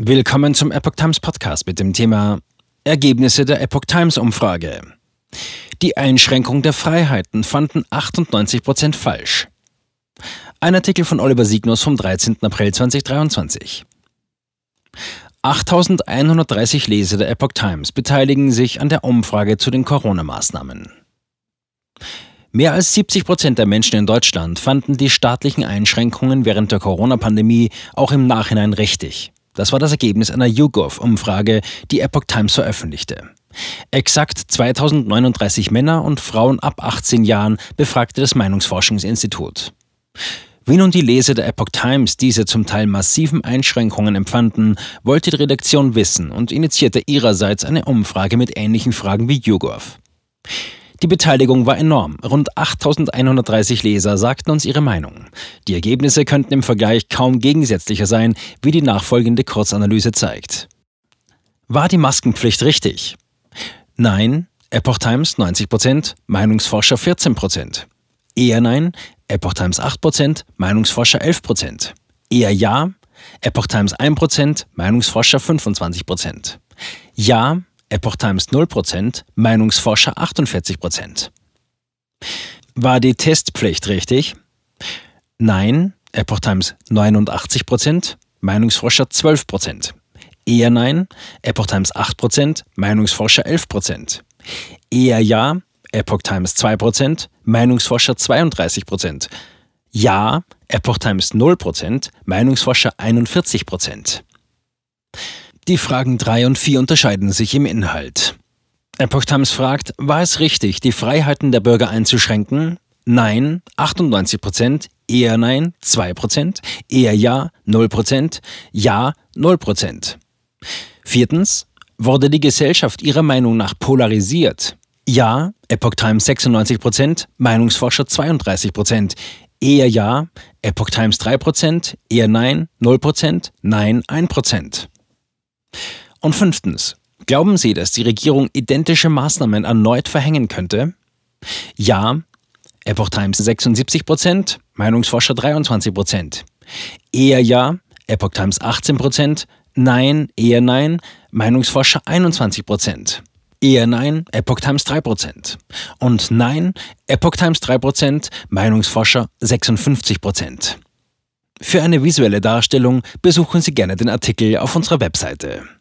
Willkommen zum Epoch Times Podcast mit dem Thema Ergebnisse der Epoch Times Umfrage. Die Einschränkung der Freiheiten fanden 98% falsch. Ein Artikel von Oliver Signus vom 13. April 2023. 8130 Leser der Epoch Times beteiligen sich an der Umfrage zu den Corona-Maßnahmen. Mehr als 70 Prozent der Menschen in Deutschland fanden die staatlichen Einschränkungen während der Corona-Pandemie auch im Nachhinein richtig. Das war das Ergebnis einer YouGov-Umfrage, die Epoch Times veröffentlichte. Exakt 2039 Männer und Frauen ab 18 Jahren befragte das Meinungsforschungsinstitut. Wie nun die Leser der Epoch Times diese zum Teil massiven Einschränkungen empfanden, wollte die Redaktion wissen und initiierte ihrerseits eine Umfrage mit ähnlichen Fragen wie YouGov. Die Beteiligung war enorm. Rund 8130 Leser sagten uns ihre Meinung. Die Ergebnisse könnten im Vergleich kaum gegensätzlicher sein, wie die nachfolgende Kurzanalyse zeigt. War die Maskenpflicht richtig? Nein, Epoch Times 90%, Meinungsforscher 14%. Eher nein, Epoch Times 8%, Meinungsforscher 11%. Eher ja, Epoch Times 1%, Meinungsforscher 25%. Ja, Epoch Times 0%, Meinungsforscher 48%. War die Testpflicht richtig? Nein, Epoch Times 89%, Meinungsforscher 12%. Eher nein, Epoch Times 8%, Meinungsforscher 11%. Eher ja, Epoch Times 2%, Meinungsforscher 32%. Ja, Epoch Times 0%, Meinungsforscher 41%. Die Fragen 3 und 4 unterscheiden sich im Inhalt. Epoch Times fragt, war es richtig, die Freiheiten der Bürger einzuschränken? Nein, 98 Prozent, eher nein, 2 Prozent, eher ja, 0 Prozent, ja, 0 Prozent. Viertens, wurde die Gesellschaft ihrer Meinung nach polarisiert? Ja, Epoch Times 96 Prozent, Meinungsforscher 32 Prozent, eher ja, Epoch Times 3 Prozent, eher nein, 0 Prozent, nein, 1 Prozent. Und fünftens, glauben Sie, dass die Regierung identische Maßnahmen erneut verhängen könnte? Ja, Epoch Times 76 Prozent, Meinungsforscher 23 Prozent. Eher ja, Epoch Times 18 Prozent, nein, eher nein, Meinungsforscher 21 Prozent. Eher nein, Epoch Times 3 Prozent. Und nein, Epoch Times 3 Prozent, Meinungsforscher 56 Prozent. Für eine visuelle Darstellung besuchen Sie gerne den Artikel auf unserer Webseite.